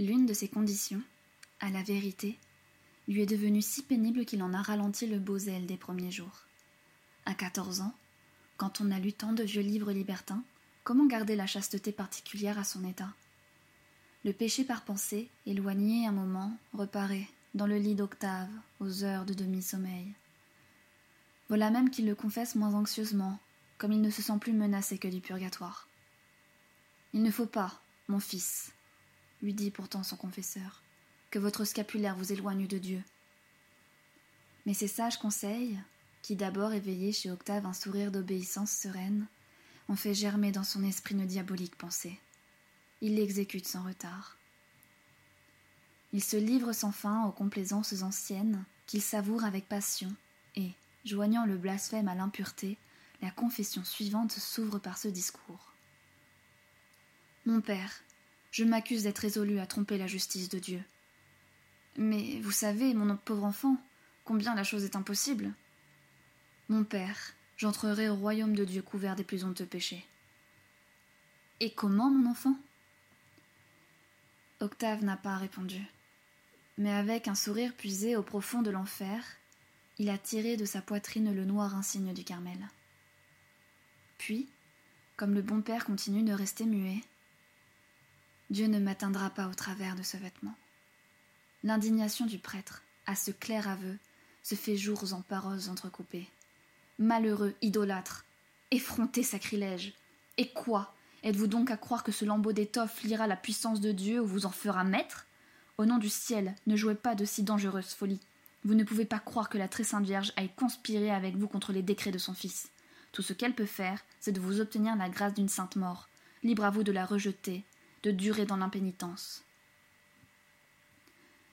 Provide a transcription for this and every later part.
L'une de ces conditions, à la vérité, lui est devenue si pénible qu'il en a ralenti le beau zèle des premiers jours. À quatorze ans, quand on a lu tant de vieux livres libertins, comment garder la chasteté particulière à son état? Le péché par pensée, éloigné un moment, reparaît, dans le lit d'Octave, aux heures de demi-sommeil. Voilà même qu'il le confesse moins anxieusement, comme il ne se sent plus menacé que du purgatoire. Il ne faut pas, mon fils, lui dit pourtant son confesseur, que votre scapulaire vous éloigne de Dieu. Mais ces sages conseils, qui d'abord éveillaient chez Octave un sourire d'obéissance sereine, ont fait germer dans son esprit une diabolique pensée. Il l'exécute sans retard. Il se livre sans fin aux complaisances anciennes, qu'il savoure avec passion, et, joignant le blasphème à l'impureté, la confession suivante s'ouvre par ce discours. Mon père, je m'accuse d'être résolu à tromper la justice de Dieu. Mais vous savez, mon pauvre enfant, combien la chose est impossible. Mon père, j'entrerai au royaume de Dieu couvert des plus honteux péchés. Et comment, mon enfant? Octave n'a pas répondu. Mais avec un sourire puisé au profond de l'enfer, il a tiré de sa poitrine le noir insigne du Carmel. Puis, comme le bon père continue de rester muet, Dieu ne m'atteindra pas au travers de ce vêtement. L'indignation du prêtre, à ce clair aveu, se fait jours en paroles entrecoupées. Malheureux idolâtre, effronté sacrilège. Et quoi? Êtes-vous donc à croire que ce lambeau d'étoffe lira la puissance de Dieu ou vous en fera maître? Au nom du ciel, ne jouez pas de si dangereuses folies. Vous ne pouvez pas croire que la très sainte Vierge aille conspirer avec vous contre les décrets de son Fils. Tout ce qu'elle peut faire, c'est de vous obtenir la grâce d'une sainte mort. Libre à vous de la rejeter, de durer dans l'impénitence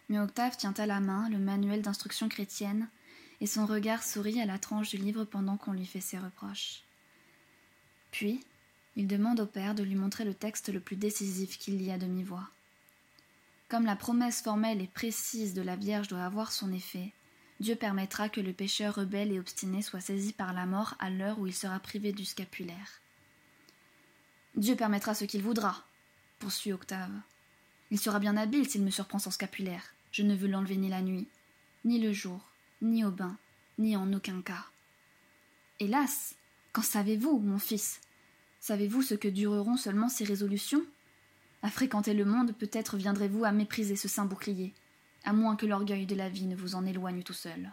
mais Octave tient à la main le manuel d'instruction chrétienne, et son regard sourit à la tranche du livre pendant qu'on lui fait ses reproches. Puis, il demande au père de lui montrer le texte le plus décisif qu'il lit à demi-voix. Comme la promesse formelle et précise de la Vierge doit avoir son effet, Dieu permettra que le pécheur rebelle et obstiné soit saisi par la mort à l'heure où il sera privé du scapulaire. Dieu permettra ce qu'il voudra, poursuit Octave. Il sera bien habile s'il me surprend sans scapulaire. Je ne veux l'enlever ni la nuit, ni le jour, ni au bain, ni en aucun cas. Hélas, qu'en savez-vous, mon fils? Savez-vous ce que dureront seulement ces résolutions? À fréquenter le monde, peut-être viendrez-vous à mépriser ce saint bouclier, à moins que l'orgueil de la vie ne vous en éloigne tout seul.